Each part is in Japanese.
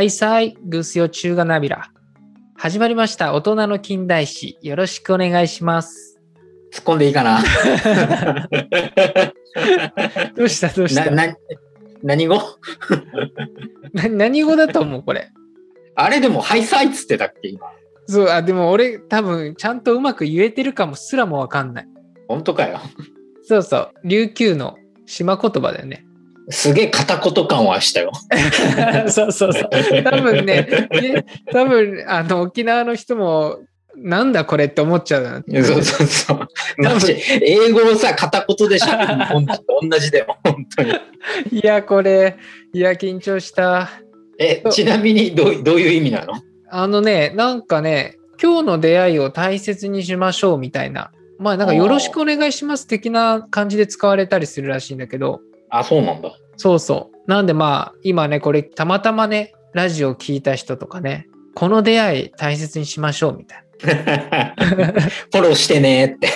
はいさい、グースヨ中華ナビラ。始まりました。大人の近代史。よろしくお願いします。突っ込んでいいかな？どうしたどうした？な、な、何語？な何語だと思うこれ？あれでも、ハイサイっつってたっけ今？そう、あ、でも俺多分ちゃんとうまく言えてるかもすらもわかんない。本当かよ。そうそう。琉球の島言葉だよね。すげえ片言感はしたよ。そうそうそう。多分ね、ね多分あの沖縄の人もなんだこれって思っちゃうな。そうそうそう。英語をさ、片言で喋るの本当と同じだよ。本当に。いや、これ、いや、緊張した。え、ちなみにどうどういう意味なの？あのね、なんかね、今日の出会いを大切にしましょうみたいな。まあなんかよろしくお願いします的な感じで使われたりするらしいんだけど、あ、そうなんだ。そうそう。なんでまあ今ね、これたまたまね、ラジオ聞いた人とかね、この出会い大切にしましょうみたい フォローしてねって。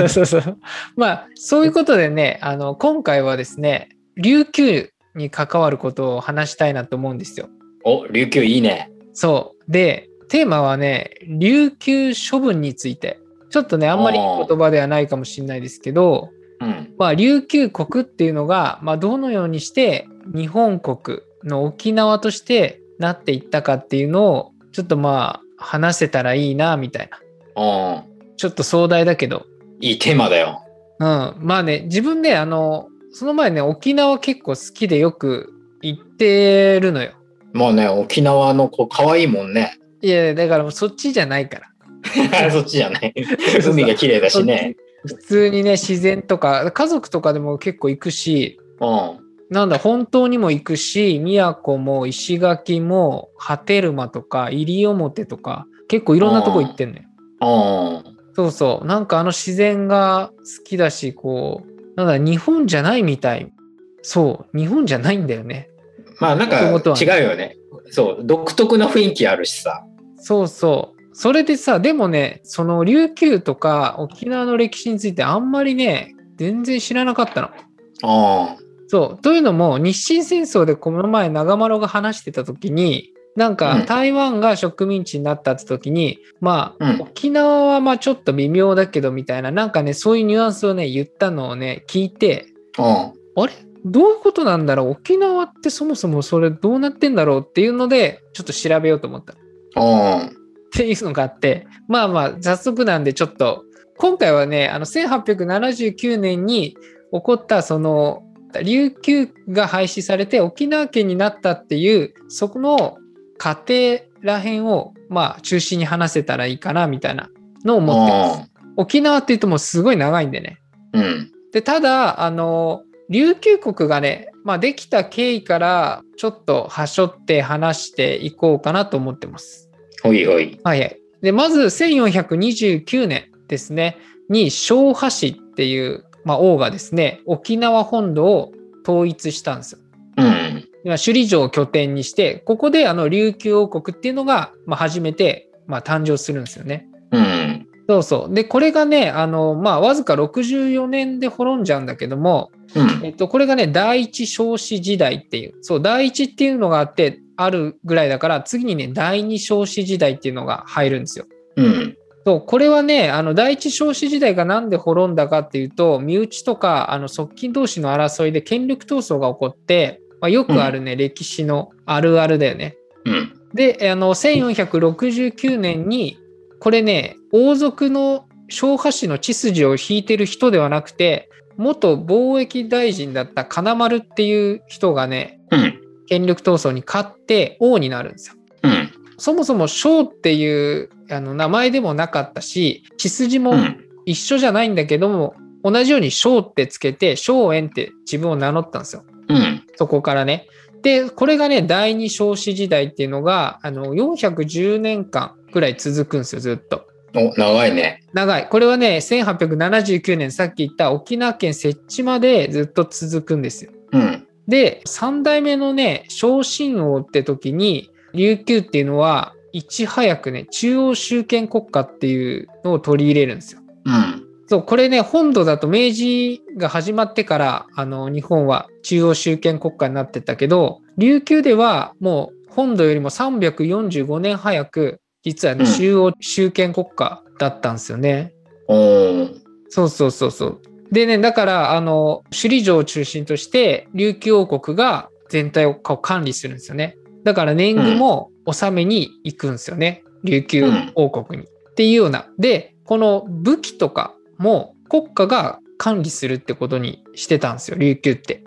な。そうそうそう。まあそういうことでね、あの今回はですね、琉球に関わることを話したいなと思うんですよ。お、琉球いいね。そう。で、テーマはね、琉球処分について。ちょっとね、あんまりいい言葉ではないかもしれないですけど、うん。まあ、琉球国っていうのが、まあ、どのようにして日本国の沖縄としてなっていったかっていうのを、ちょっとまあ、話せたらいいな、みたいな。うん。ちょっと壮大だけど。いいテーマだよ。うん。まあね、自分で、あの、その前ね、沖縄結構好きでよく行ってるのよ。もうね、沖縄の子可愛いもんね。いや、だからそっちじゃないから。そっちじゃない。海が綺麗だしね。普通にね、自然とか、家族とかでも結構行くし、うん。なんだ、本当にも行くし、宮古も石垣も、波照間とか、西表とか、結構いろんなとこ行ってんのよ。うん。そうそう。なんかあの自然が好きだし、こう、なんだ、日本じゃないみたい。そう、日本じゃないんだよね。まあなんか違うよね。そう、独特な雰囲気あるしさ。そうそう。それでさ、でもね、その琉球とか沖縄の歴史についてあんまりね、全然知らなかったの。あそう。というのも、日清戦争でこの前長丸が話してた時に、なんうんか台湾が植民地になったって時に、まあ、うん沖縄はまあちょっと微妙だけどみたいな、なんかね、そういうニュアンスをね、言ったのをね、聞いて、あ。うん。あれ？どういうことなんだろう？沖縄ってそもそもそれどうなってんだろう？っていうので、ちょっと調べようと思った。うん。っていうのがあって、まあまあ、早速なんでちょっと、今回はね、あの、1879年に起こった、その、琉球が廃止されて沖縄県になったっていう、そこの過程らへんを、まあ、中心に話せたらいいかな、みたいなのを思ってます。沖縄って言うともうすごい長いんでね。うん。で、ただ、あの、琉球国がね、まあ、できた経緯から、ちょっとはしょって話していこうかなと思ってます。ほいほい。はいはい。で、まず1429年ですね、に昭和市っていう、まあ、王がですね、沖縄本土を統一したんですよ。うん。まあ首里城を拠点にして、ここであの琉球王国っていうのが、まあ、初めて、まあ、誕生するんですよね。うん。そうそう。で、これがね、あの、まあ、わずか64年で滅んじゃうんだけども、うん。えっと、これがね、第一少子時代っていう、そう、第一っていうのがあって、あるぐらいだから、次にね、第二少子時代っていうのが入るんですよ。うん。そう、これはね、あの、第一少子時代がなんで滅んだかっていうと、身内とか、あの、側近同士の争いで権力闘争が起こって、まあ、よくあるね、歴史のあるあるだよね。うん。で、あの、1469年に、これね、王族の昭和氏の血筋を引いてる人ではなくて、元貿易大臣だった金丸っていう人がね、うん。権力闘争に勝って王になるんですよ。うん。そもそも章っていうあの名前でもなかったし、血筋もうん。一緒じゃないんだけども、同じように章ってつけて、章園って自分を名乗ったんですよ。うん。そこからね。で、これがね、第二少子時代っていうのが、あの、410年間くらい続くんですよ、ずっと。お、長いね。長い。これはね、1879年、さっき言った沖縄県設置までずっと続くんですよ。うん。で、3代目のね、昇進王って時に、琉球っていうのは、いち早くね、中央集権国家っていうのを取り入れるんですよ。うん。そう、これね、本土だと明治が始まってから、あの、日本は中央集権国家になってったけど、琉球ではもう本土よりも345年早く、実はね、うん中央集権国家だったんですよね。おーそうそうそうそう。でね、だから、あの、首里城を中心として、琉球王国が全体を管理するんですよね。だから年貢も納めに行くんですよね。琉球王国に。っていうような。で、この武器とかも国家が管理するってことにしてたんですよ、琉球って。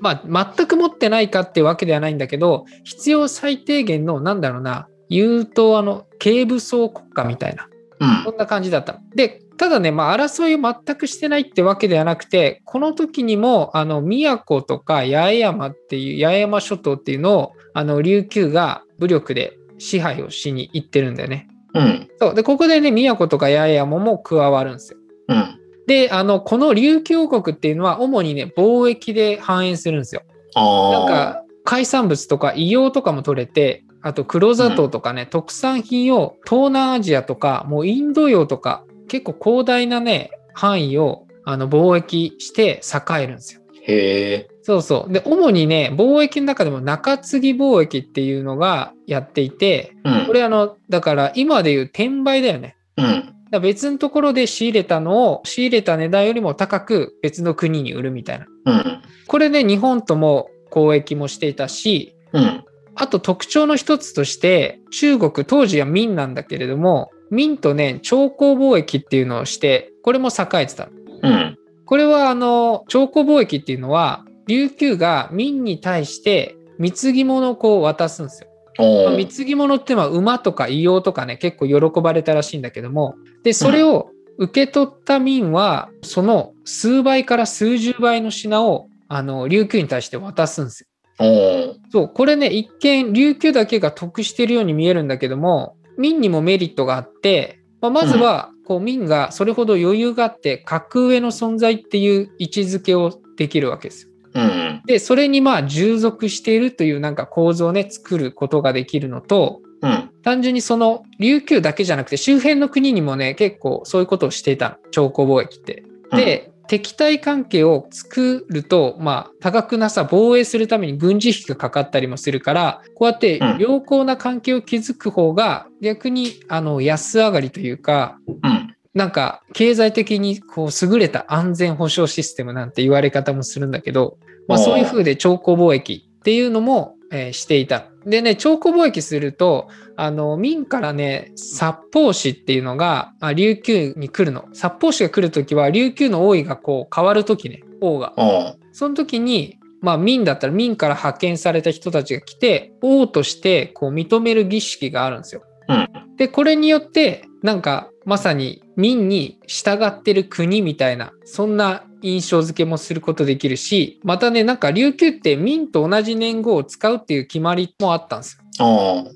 まあ、全く持ってないかってわけではないんだけど、必要最低限の、なんだろうな、言うと、あの、軽武装国家みたいな。うんそんな感じだったの。で、ただね、まあ、争いを全くしてないってわけではなくて、この時にも、あの、宮古とか八重山っていう、八重山諸島っていうのを、あの、琉球が武力で支配をしに行ってるんだよね。うんそう。で、ここでね、宮古とか八重山も加わるんですよ。うんで、あの、この琉球王国っていうのは、主にね、貿易で繁栄するんですよ。なんか海産物とか硫黄とかも取れてあと黒砂糖とかね、特産品を東南アジアとかもうインド洋とか結構広大なね範囲をあの貿易して栄えるんですよ。へえ。そうそう。で主にね貿易の中でも中継ぎ貿易っていうのがやっていてうんこれあのだから今でいう転売だよね。うんだ別のところで仕入れたのを仕入れた値段よりも高く別の国に売るみたいな。うんこれで日本とも交易もしていたしうんあと特徴の一つとして、中国当時は明なんだけれども、明とね、朝貢貿易っていうのをして、これも栄えてたの。うんこれはあの、朝貢貿易っていうのは、琉球が明に対して貢ぎ物をこう渡すんですよ。まあ貢ぎ物ってまあ馬とか硫黄とかね、結構喜ばれたらしいんだけども、で、それを受け取った明は、その数倍から数十倍の品を、あの、琉球に対して渡すんですよ。そう、これね、一見、琉球だけが得してるように見えるんだけども、明にもメリットがあって、まあ、まずは、こう、明がそれほど余裕があって、格上の存在っていう位置づけをできるわけですよ。うんで、それにまあ、従属しているというなんか構造をね、作ることができるのと、うん単純にその、琉球だけじゃなくて、周辺の国にもね、結構そういうことをしていたの。朝貢貿易って。で、敵対関係を作ると、まあ、多額なさ、防衛するために軍事費がかかったりもするから、こうやってうん。良好な関係を築く方が、逆に、あの、安上がりというか、うん。なんか、経済的にこう、優れた安全保障システムなんて言われ方もするんだけど、まあ、そういう風で朝貢貿易っていうのも、えーしていた。でね、朝貢貿易すると、あの、明からね、札幌市っていうのが、あ琉球に来るの。札幌市が来るときは、琉球の王位がこう変わるときね、王が。その時に、まあ、明だったら明から派遣された人たちが来て、王としてこう認める儀式があるんですよ。うんで、これによって、なんか、まさに明に従ってる国みたいな、そんな印象付けもすることできるし、またね、なんか琉球って明と同じ年号を使うっていう決まりもあったんですよ。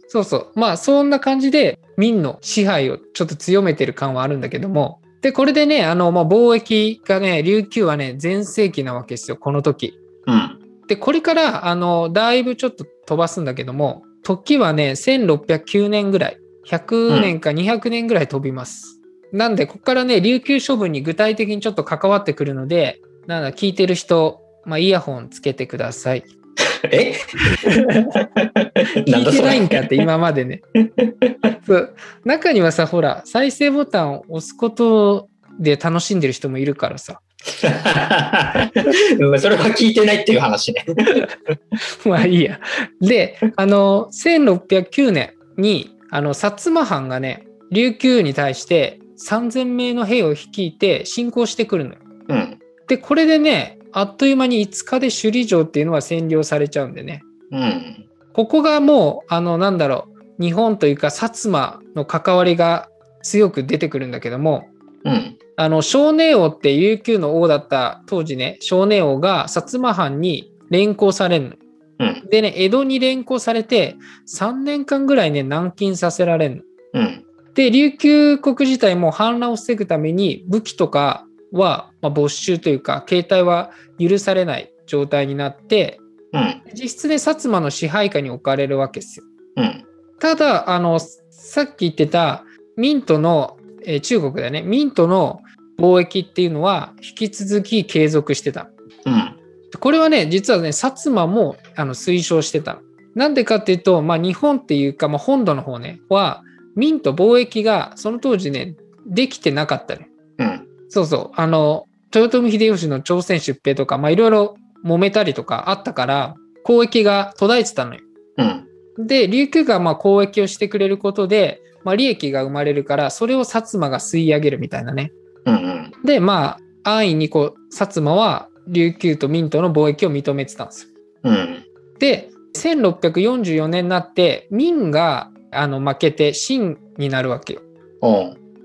そうそう。まあ、そんな感じで、明の支配をちょっと強めてる感はあるんだけども、で、これでね、あの、まあ、貿易がね、琉球はね、全盛期なわけですよ、この時。うんで、これから、あの、だいぶちょっと飛ばすんだけども、時はね、1609年ぐらい、100年か200年ぐらい飛びます。なんで、ここからね、琉球処分に具体的にちょっと関わってくるので、なんだ、聞いてる人、まあ、イヤホンつけてください。え？聞いてないんかって、今までね。そう中にはさ、ほら、再生ボタンを押すことで楽しんでる人もいるからさ。うんそれは聞いてないっていう話ね。まあいいや。で、あの、1609年に、あの、薩摩藩がね、琉球に対して3000名の兵を率いて侵攻してくるのよ。うん。で、これでね、あっという間に5日で首里城っていうのは占領されちゃうんでね。うん。ここがもう、あの、なんだろう、日本というか薩摩の関わりが強く出てくるんだけども、うん。あの、少年王って琉球の王だった当時ね、少年王が薩摩藩に連行されるの。うん。でね、江戸に連行されて、3年間ぐらいね、軟禁させられるの。うん。で、琉球国自体も反乱を防ぐために武器とかは、まあ、没収というか、携帯は許されない状態になって、うん。実質で薩摩の支配下に置かれるわけですよ。うん。ただ、あの、さっき言ってたミントの、えー中国だよね、ミントの貿易っていうのは引き続き継続してた。うん。これはね、実はね、薩摩もあの推奨してたの。なんでかっていうと、まあ、日本っていうか、まあ、本土の方ね、は、民と貿易がその当時ね、できてなかったね。うん。そうそう。あの、豊臣秀吉の朝鮮出兵とか、まあ、いろいろ揉めたりとかあったから、交易が途絶えてたのよ。うん。で、琉球がまあ交易をしてくれることで、まあ、利益が生まれるから、それを薩摩が吸い上げるみたいなね。うん。うん。で、まあ、安易にこう、薩摩は琉球と民との貿易を認めてたんですよ。うん。で、1644年になって、民があの負けて清になるわけよ。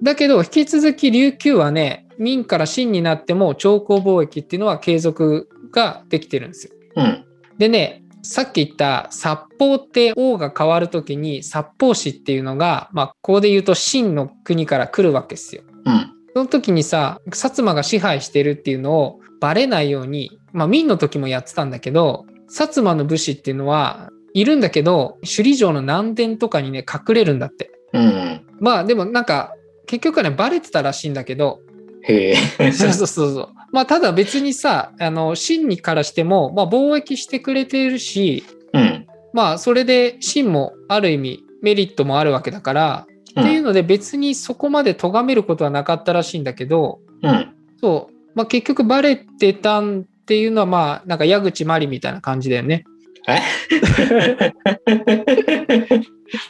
だけど、引き続き琉球はね、民から清になっても朝貢貿易っていうのは継続ができてるんですよ。うん。でね、さっき言った札幌って王が変わるときに札幌市っていうのが、まあ、ここで言うと清の国から来るわけですよ。うん。その時にさ、薩摩が支配してるっていうのをバレないように、まあ、明の時もやってたんだけど、薩摩の武士っていうのはいるんだけど、首里城の南殿とかにね、隠れるんだって。うん。まあでもなんか、結局はね、バレてたらしいんだけど、へえ。そうそうそうそう。まあただ別にさ、あの、真にからしても、まあ貿易してくれているし、うん。まあそれで真もある意味メリットもあるわけだから、うんっていうので別にそこまで咎めることはなかったらしいんだけど、うん。そう、まあ結局バレてたんっていうのはまあなんか矢口真理みたいな感じだよね。え？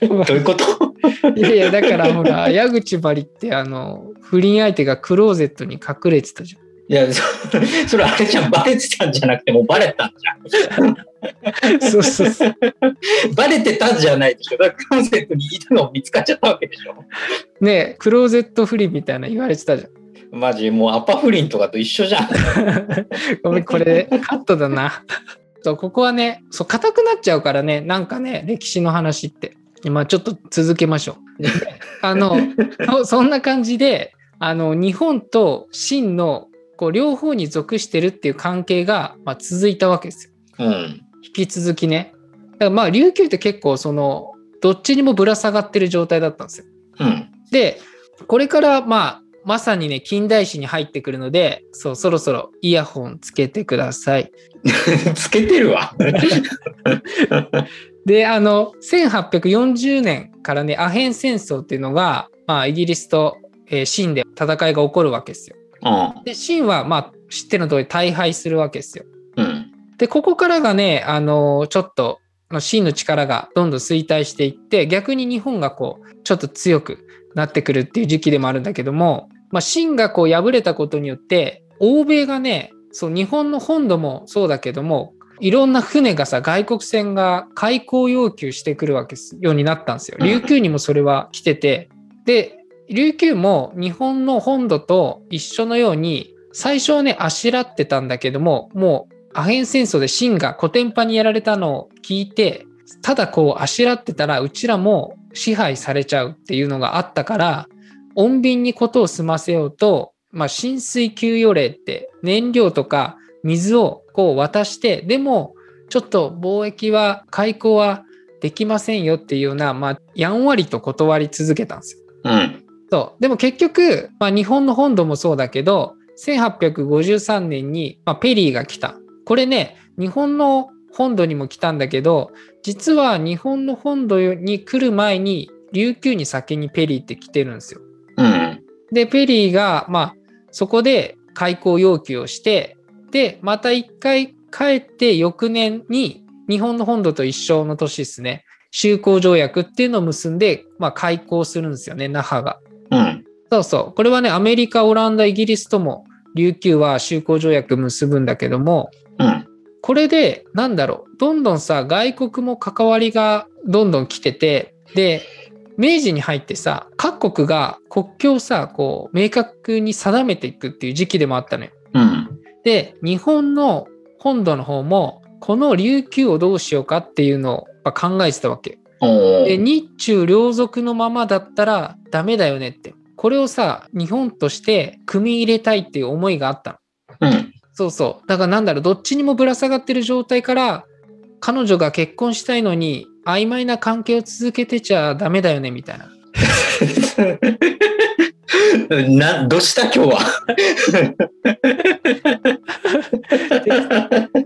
どういうこと？いやいや、だからほら、矢口真理ってあの、不倫相手がクローゼットに隠れてたじゃん。いや、そそれあれじゃん。バレてたんじゃなくて、もうバレたんじゃ そうそうそう。ん。バレてたんじゃないでしょ。だからクローゼットにいたの見つかっちゃったわけでしょ。ねえクローゼット不倫みたいな言われてたじゃん。マジ、もうアパ不倫とかと一緒じゃん。ごめん、これカットだな。そうここはね、そう、硬くなっちゃうからね、なんかね、歴史の話って。まあちょっと続けましょう。あの、そそんな感じで、あの、日本と清のこう両方に属してるっていう関係が、まあ、続いたわけですよ。うん。引き続きね。だからまあ琉球って結構その、どっちにもぶら下がってる状態だったんですよ。うん。で、これからまあ、まさにね、近代史に入ってくるので、そう、そろそろイヤホンつけてください。つけてるわ。で、あの、1840年からね、アヘン戦争っていうのが、まあ、イギリスと、えー清で戦いが起こるわけですよ。うん。で、清は、まあ、知ってるの通り大敗するわけですよ。うん。で、ここからがね、あの、ちょっと、まあ清の力がどんどん衰退していって、逆に日本がこう、ちょっと強くなってくるっていう時期でもあるんだけども、まあ、清がこう敗れたことによって、欧米がね、そう、日本の本土もそうだけども、いろんな船がさ、外国船が開港要求してくるわけですようになったんですよ。琉球にもそれは来てて、で、琉球も日本の本土と一緒のように、最初はね、あしらってたんだけども、もうアヘン戦争で清がコテンパンにやられたのを聞いて、ただこうあしらってたらうちらも支配されちゃうっていうのがあったから、穏便にことを済ませようと、まあ、浸水給与令って燃料とか水をこう渡して、でもちょっと貿易は開港はできませんよっていうような、まあ、やんわりと断り続けたんですよ。うん。そう。でも結局、まあ、日本の本土もそうだけど、1853年に、まあ、ペリーが来た。これね、日本の本土にも来たんだけど、実は日本の本土に来る前に、琉球に先にペリーって来てるんですよ。うん。で、ペリーが、まあ、そこで開港要求をして、で、また一回帰って翌年に日本の本土と一緒の年ですね、修好条約っていうのを結んで、まあ、開港するんですよね、那覇が。うん。そうそう。これはね、アメリカ、オランダ、イギリスとも琉球は修好条約結ぶんだけども、うん。これで、なんだろう、どんどんさ、外国も関わりがどんどん来てて、で、明治に入ってさ、各国が国境をさ、こう、明確に定めていくっていう時期でもあったのよ。うん。で、日本の本土の方も、この琉球をどうしようかっていうのを考えてたわけ。で日中両属のままだったらダメだよねって。これをさ、日本として組み入れたいっていう思いがあったの。うん。そうそう。だからなんだろう、どっちにもぶら下がってる状態から、彼女が結婚したいのに、曖昧な関係を続けてちゃダメだよね、みたいな。な、どうした今日は？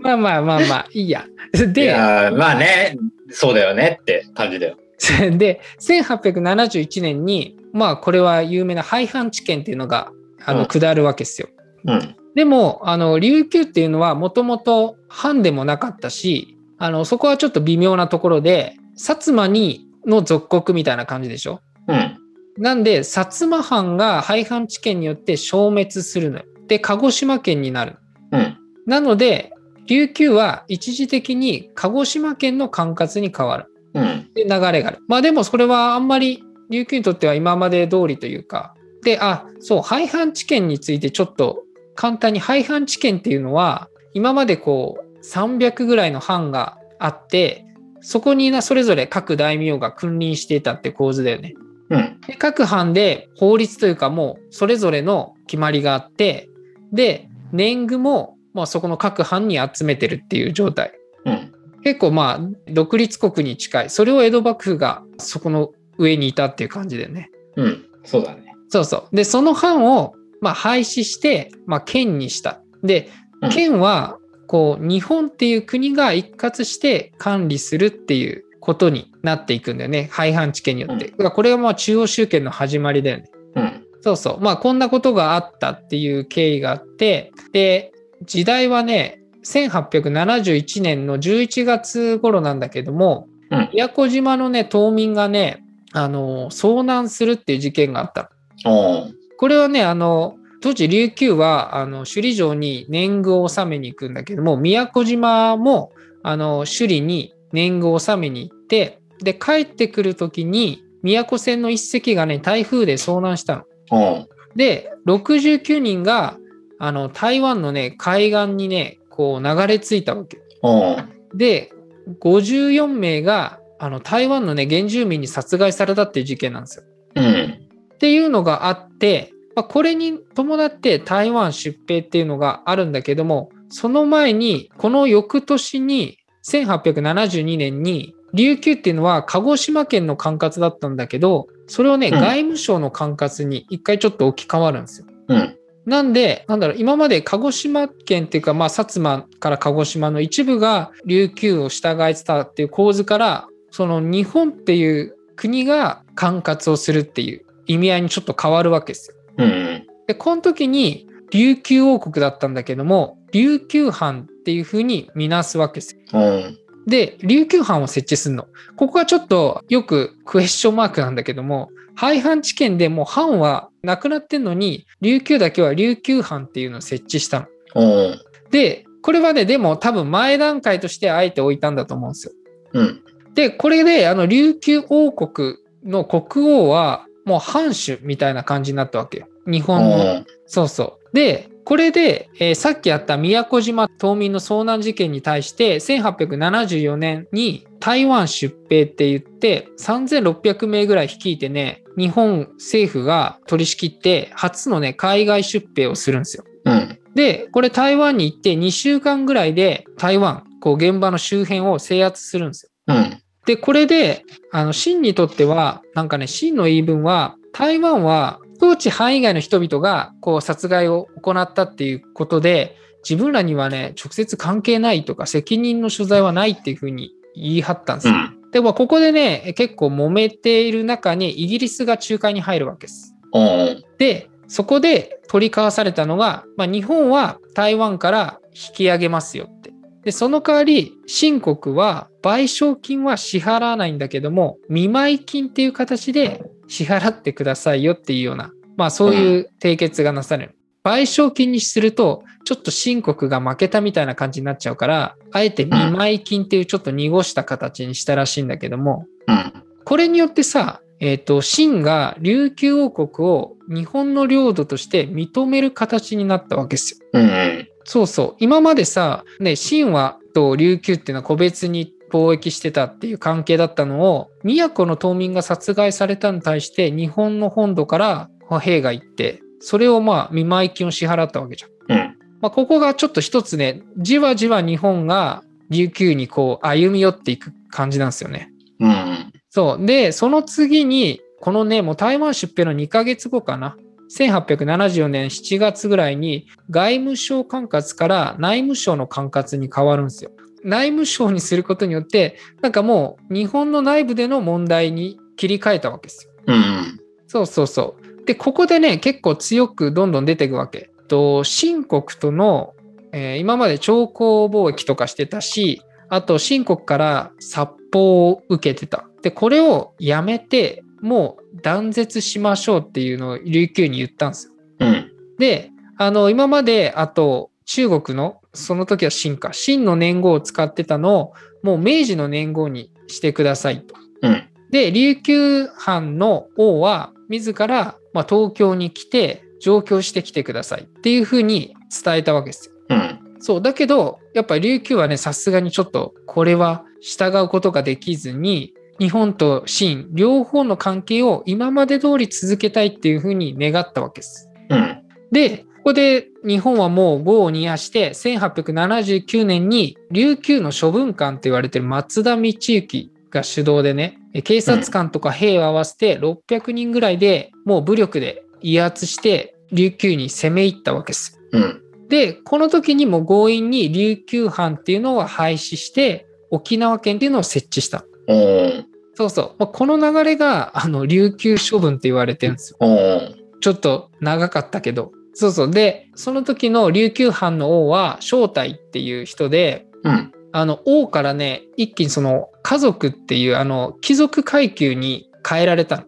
まあまあまあまあ、いいや。いで、まあね、そうだよねって感じだよ。で、1871年に、まあこれは有名な廃藩置県っていうのが、あの、うん下るわけですよ。うん。でも、あの、琉球っていうのはもともと藩でもなかったし、あの、そこはちょっと微妙なところで、薩摩にの属国みたいな感じでしょ？うん。なんで、薩摩藩が廃藩置県によって消滅するのよ。で、鹿児島県になる。うん。なので、琉球は一時的に鹿児島県の管轄に変わる。うん。で、流れがある。まあでもそれはあんまり琉球にとっては今まで通りというか。で、あ、そう、廃藩置県についてちょっと簡単に廃藩置県っていうのは、今までこう300ぐらいの藩があって、そこになそれぞれ各大名が君臨していたって構図だよね。うん。で各藩で法律というかもうそれぞれの決まりがあって、で、年貢もまあそこの各藩に集めてるっていう状態。うん。結構まあ独立国に近い。それを江戸幕府がそこの上にいたっていう感じだよね。うん。そうだね。そうそう。で、その藩をまあ廃止して、まあ県にした。でうん、県はこう日本っていう国が一括して管理するっていうことになっていくんだよね。廃藩置県によって。だからこれがまあ中央集権の始まりだよね。うん。そうそう。まあ、こんなことがあったっていう経緯があって、で、時代はね、1871年の11月頃なんだけども、うん宮古島のね、島民がね、あの、遭難するっていう事件があった。これはね、あの、当時琉球は、あの、首里城に年貢を納めに行くんだけども、宮古島も、あの、首里に年貢を納めに行って、で、帰ってくる時に、宮古船の一隻がね、台風で遭難したの。で、69人が、あの、台湾のね、海岸にね、こう流れ着いたわけ。で、54名が、あの、台湾のね、原住民に殺害されたっていう事件なんですよ。うん。っていうのがあって、まあ、これに伴って台湾出兵っていうのがあるんだけども、その前に、この翌年に、1872年に、琉球っていうのは鹿児島県の管轄だったんだけど、それをね、うん外務省の管轄に一回ちょっと置き換わるんですよ。うん。なんで、なんだろう、今まで鹿児島県っていうか、まあ、薩摩から鹿児島の一部が琉球を従えてたっていう構図から、その日本っていう国が管轄をするっていう意味合いにちょっと変わるわけですよ。うん。で、この時に琉球王国だったんだけども、琉球藩っていうふうに見なすわけですよ。おーで、琉球藩を設置するの。ここがちょっとよくクエスチョンマークなんだけども、廃藩置県でもう藩はなくなってんのに、琉球だけは琉球藩っていうのを設置したの。で、これはね、でも多分前段階としてあえて置いたんだと思うんですよ。うん。で、これで、あの、琉球王国の国王は、もう藩主みたいな感じになったわけよ。日お本の。ーそうそう。で、これで、えーさっきあった宮古島島民の遭難事件に対して、1874年に台湾出兵って言って、3600名ぐらい率いてね、日本政府が取り仕切って、初のね、海外出兵をするんですよ。うん。で、これ台湾に行って2週間ぐらいで台湾、こう現場の周辺を制圧するんですよ。うん。で、これで、あの、秦にとっては、なんかね、秦の言い分は、台湾は、統治範囲外の人々が、こう、殺害を行ったっていうことで、自分らにはね、直接関係ないとか、責任の所在はないっていうふうに言い張ったんですよ。うん。でも、ここでね、結構揉めている中に、イギリスが仲介に入るわけです。おーで、そこで取り交わされたのが、まあ、日本は台湾から引き上げますよって。で、その代わり、新国は賠償金は支払わないんだけども、見舞い金っていう形で支払ってくださいよっていうような、まあそういう締結がなされる。賠償金にすると、ちょっと新国が負けたみたいな感じになっちゃうから、あえて見舞い金っていうちょっと濁した形にしたらしいんだけども、うん。これによってさ、えっ、と、秦が琉球王国を日本の領土として認める形になったわけですよ。うん。そうそう。今までさ、ね、秦はと琉球っていうのは個別に貿易してたっていう関係だったのを、宮古の島民が殺害されたに対して日本の本土から兵が行って、それをまあ見舞い金を支払ったわけじゃん。うん。まあ、ここがちょっと一つね、じわじわ日本が琉球にこう歩み寄っていく感じなんですよね。うん。そう。で、その次に、このね、もう台湾出兵の2ヶ月後かな。1874年7月ぐらいに外務省管轄から内務省の管轄に変わるんですよ。内務省にすることによって、なんかもう日本の内部での問題に切り替えたわけですよ。うん。そうそうそう。で、ここでね、結構強くどんどん出ていくわけ。と、新国との、えー今まで徴工貿易とかしてたし、あと、新国から殺法を受けてた。で、これをやめて、もう断絶しましょうっていうのを琉球に言ったんですよ。うん。で、あの、今まで、あと、中国の、その時は秦か、秦の年号を使ってたのを、もう明治の年号にしてくださいと。うん。で、琉球藩の王は、自ら、まあ、東京に来て、上京してきてくださいっていうふうに伝えたわけですよ。うん。そう。だけど、やっぱり琉球はね、さすがにちょっと、これは従うことができずに、日本と清、両方の関係を今まで通り続けたいっていうふうに願ったわけです。うん。で、ここで日本はもう業を煮やして、1879年に琉球の処分官と言われている松田道行が主導でね、警察官とか兵を合わせて600人ぐらいでもう武力で威圧して琉球に攻め入ったわけです。うん。で、この時にも強引に琉球藩っていうのを廃止して、沖縄県っていうのを設置した。おーそうそう。まあこの流れが、あの、琉球処分って言われてるんですよ。ちょっと長かったけど。そうそう。で、その時の琉球藩の王は正体っていう人で、うん。あの、王からね、一気にその家族っていう、あの、貴族階級に変えられたの。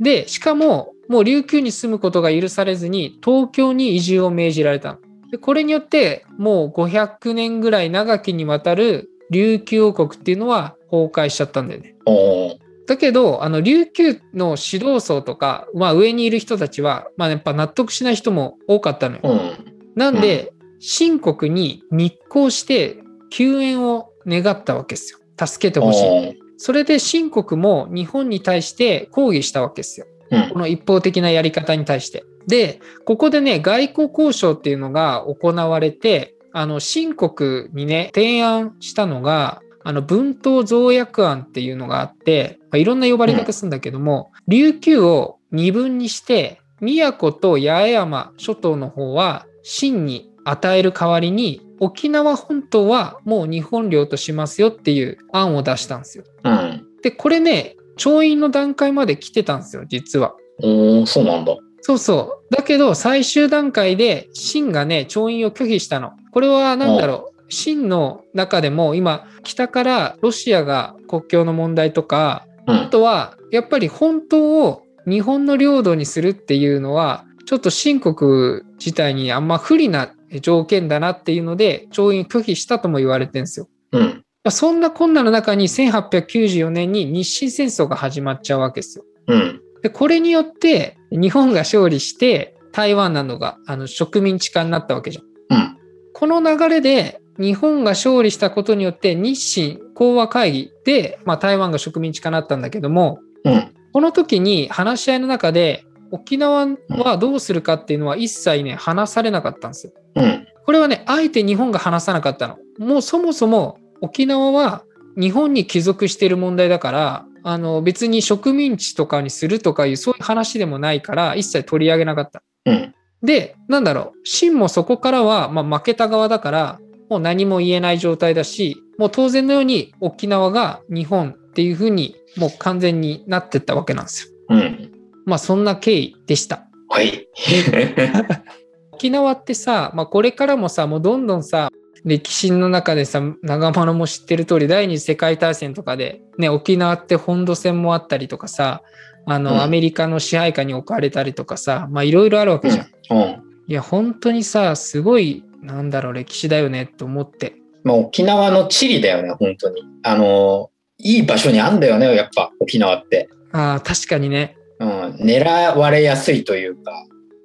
で、しかも、もう琉球に住むことが許されずに、東京に移住を命じられたの。で、これによって、もう500年ぐらい長きにわたる琉球王国っていうのは崩壊しちゃったんだよね。だけど、あの、琉球の指導層とか、まあ上にいる人たちは、まあやっぱ納得しない人も多かったのよ。うん。なんで、新国に密航して救援を願ったわけですよ。助けてほしい。それで新国も日本に対して抗議したわけですよ。うんこの一方的なやり方に対して。で、ここでね、外交交渉っていうのが行われて、あの、新国にね、提案したのが、あの、文東増約案っていうのがあって、まあいろんな呼ばれ方するんだけども、琉球を二分にして、宮古と八重山諸島の方は、清に与える代わりに、沖縄本島はもう日本領としますよっていう案を出したんですよ。うん。で、これね、調印の段階まで来てたんですよ、実は。おーそうなんだ。そうそう。だけど、最終段階で、清がね、調印を拒否したの。これは何だろう。清の中でも、今、北からロシアが国境の問題とか、うん。あとは、やっぱり本当を日本の領土にするっていうのは、ちょっと新国自体にあんま不利な条件だなっていうので、調印を拒否したとも言われてるんですよ。うん。まあそんな困難の中に1894年に日清戦争が始まっちゃうわけですよ。うん。で、これによって日本が勝利して台湾などがあの植民地化になったわけじゃん。うん。この流れで日本が勝利したことによって日清講和会議で、まあ、台湾が植民地化になったんだけども、うん。この時に話し合いの中で沖縄はどうするかっていうのは一切ね話されなかったんですよ。うん。これはね、あえて日本が話さなかったの。もうそもそも沖縄は日本に帰属している問題だから、あの別に植民地とかにするとかいうそういう話でもないから一切取り上げなかった。うん。で、なんだろう、秦もそこからは、まあ、負けた側だから、もう何も言えない状態だし、もう当然のように沖縄が日本っていうふうにもう完全になってったわけなんですよ。うん。まあそんな経緯でした。はい。沖縄ってさ、まあ、これからもさもうどんどんさ歴史の中でさ長丸も知ってる通り第二次世界大戦とかで、ね、沖縄って本土戦もあったりとかさあの、うんアメリカの支配下に置かれたりとかさまあいろいろあるわけじゃん。うん。いや本当にさすごいなんだろう歴史だよねと思って。まあ、沖縄の地理だよね、本当に。あの、いい場所にあんだよね、やっぱ、沖縄って。ああ確かにね。うん。狙われやすいというか、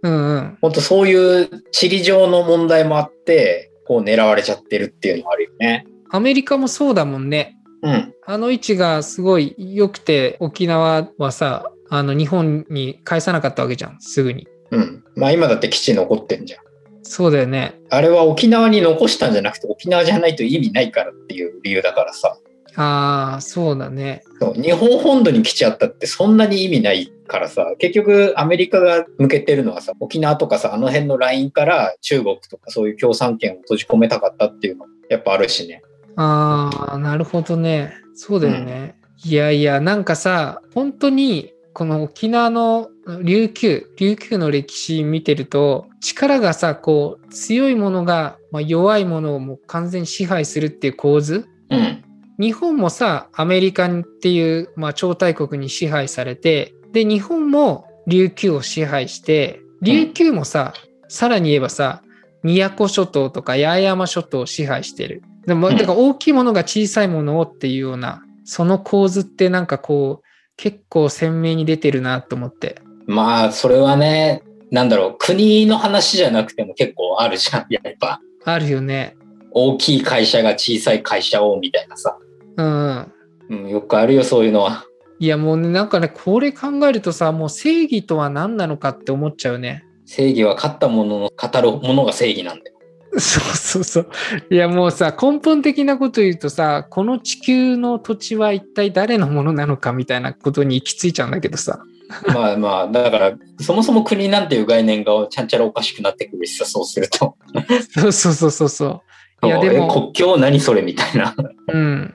うんうん。本当そういう地理上の問題もあって、こう狙われちゃってるっていうのもあるよね。アメリカもそうだもんね。うん。あの位置がすごい良くて沖縄はさあの日本に返さなかったわけじゃんすぐに。うん。まあ今だって基地残ってんじゃん。そうだよね。あれは沖縄に残したんじゃなくて沖縄じゃないと意味ないからっていう理由だからさ。ああ、そうだね。そう日本本土に来ちゃったってそんなに意味ないからさ、結局アメリカが向けてるのはさ、沖縄とかさ、あの辺のラインから中国とかそういう共産圏を閉じ込めたかったっていうのやっぱあるしね。ああ、なるほどね。そうだよね。いやいや、なんかさ、本当に、この沖縄の琉球、琉球の歴史見てると、力がさ、こう、強いものが、まあ、弱いものをもう完全に支配するっていう構図うん。日本もさ、アメリカっていう、まあ、超大国に支配されて、で、日本も琉球を支配して、琉球もさ、さらに言えばさ、宮古諸島とか八重山諸島を支配してる。でも、うんだから大きいものが小さいものをっていうような、その構図ってなんかこう、結構鮮明に出てるなと思って。まあ、それはね、なんだろう、国の話じゃなくても結構あるじゃん。やっぱ、あるよね。大きい会社が小さい会社をみたいなさ。うん。うん、よくあるよ、そういうのは。いやもうね、なんかね、これ考えるとさ、もう正義とは何なのかって思っちゃうね。正義は勝ったものの語るものが正義なんだよ。そうそうそう。いやもうさ、根本的なこと言うとさ、この地球の土地は一体誰のものなのかみたいなことに行き着いちゃうんだけどさ。まあまあ、だから、そもそも国なんていう概念がちゃんちゃらおかしくなってくるしさ、そうすると。そうそうそうそうそう。いやでえも、国境何それみたいな。うん。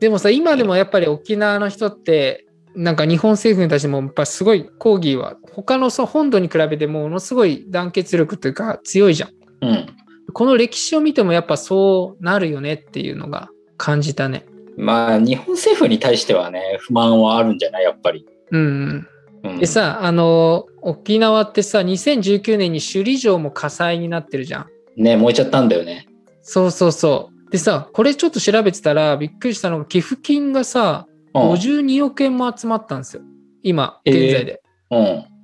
でもさ、今でもやっぱり沖縄の人って、なんか日本政府に対してもやっぱすごい抗議は、他のそう本土に比べてものすごい団結力というか強いじゃん。うん。この歴史を見てもやっぱそうなるよねっていうのが感じたね。まあ、日本政府に対してはね、不満はあるんじゃないやっぱり。うん。うん、でさ、あの、沖縄ってさ、2019年に首里城も火災になってるじゃん。ね、燃えちゃったんだよね。そうそうそう。でさ、これちょっと調べてたらびっくりしたのが寄付金がさ、うん。52億円も集まったんですよ。今、えー現在で。うん。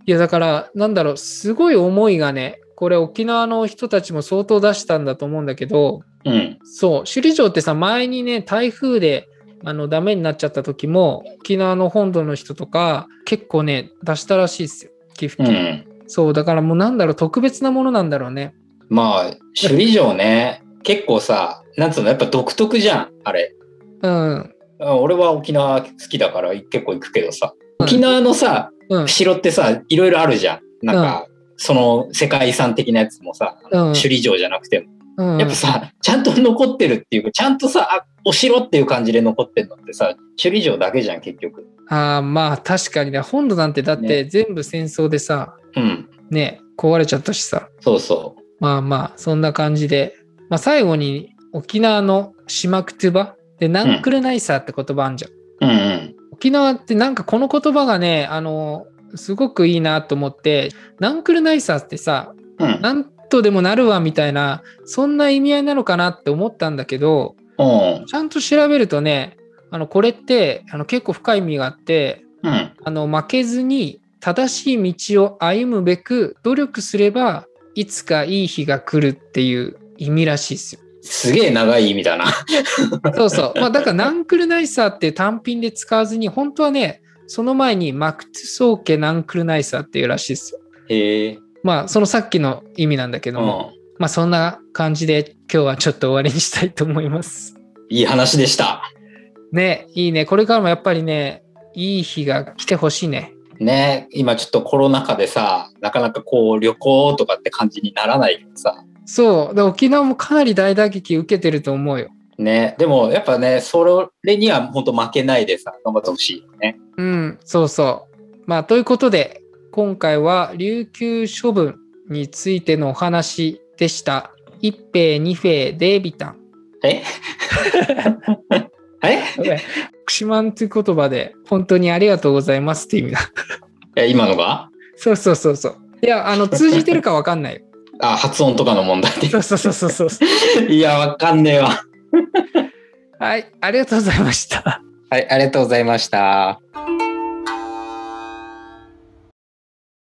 いや、だから、なんだろう、すごい思いがね、これ沖縄の人たちも相当出したんだと思うんだけど、うん。そう、首里城ってさ、前にね、台風で、あの、ダメになっちゃった時も、沖縄の本土の人とか、結構ね、出したらしいですよ。寄付う金。ん。そう、だからもうなんだろう、特別なものなんだろうね。まあ、首里城ね、結構さ、なんつうの、やっぱ独特じゃん、あれ。うん。うん俺は沖縄好きだから結構行くけどさ。うん沖縄のさ、うん。城ってさ、いろいろあるじゃん。なんか、その世界遺産的なやつもさ、うん首里城じゃなくても。うん、やっぱさ、ちゃんと残ってるっていうか、ちゃんとさ、あ、お城っていう感じで残ってるのってさ、首里城だけじゃん、結局。ああ、まあ確かにね、本土なんてだって全部戦争でさ、うん。ね、壊れちゃったしさ。そうそまあまあ、そんな感じで。まあ最後に沖縄の島クトゥバで、ナンクルナイサーって言葉あんじゃん。う。うんうん。沖縄ってなんかこの言葉がね、あの、すごくいいなと思って、ナンクルナイサーってさ、うん。なんとでもなるわみたいな、そんな意味合いなのかなって思ったんだけど、うん。ちゃんと調べるとね、あの、これってあの結構深い意味があって、うん。あの、負けずに正しい道を歩むべく努力すれば、いつかいい日が来るっていう意味らしいですよ。すげえ長い意味だな。そうそう。まあだからナンクルナイサーって単品で使わずに、本当はね、その前にマクトゥソーケナンクルナイサーっていうらしいですよ。へえ。まあそのさっきの意味なんだけうども、ん。まあそんな感じで今日はちょっと終わりにしたいと思います。いい話でした。ね、いいね。これからもやっぱりね、いい日が来てほしいね。ね今ちょっとコロナ禍でさ、なかなかこう旅行とかって感じにならないけどさ。そう。で沖縄もかなり大打撃受けてると思うよ。ねでもやっぱね、それには本当負けないでさ、頑張ってほしいよね。うん、そうそう。まあ、ということで、今回は琉球処分についてのお話でした。一兵、二兵、デービタン。え？え？クシマンという言葉で、本当にありがとうございますって意味だ。いや今のが？そうそうそうそう。いや、あの、通じてるかわかんないよ。あ、発音とかの問題で。そうそうそうそうそう。いや、わかんねえわ。はい、ありがとうございました。はい、ありがとうございました。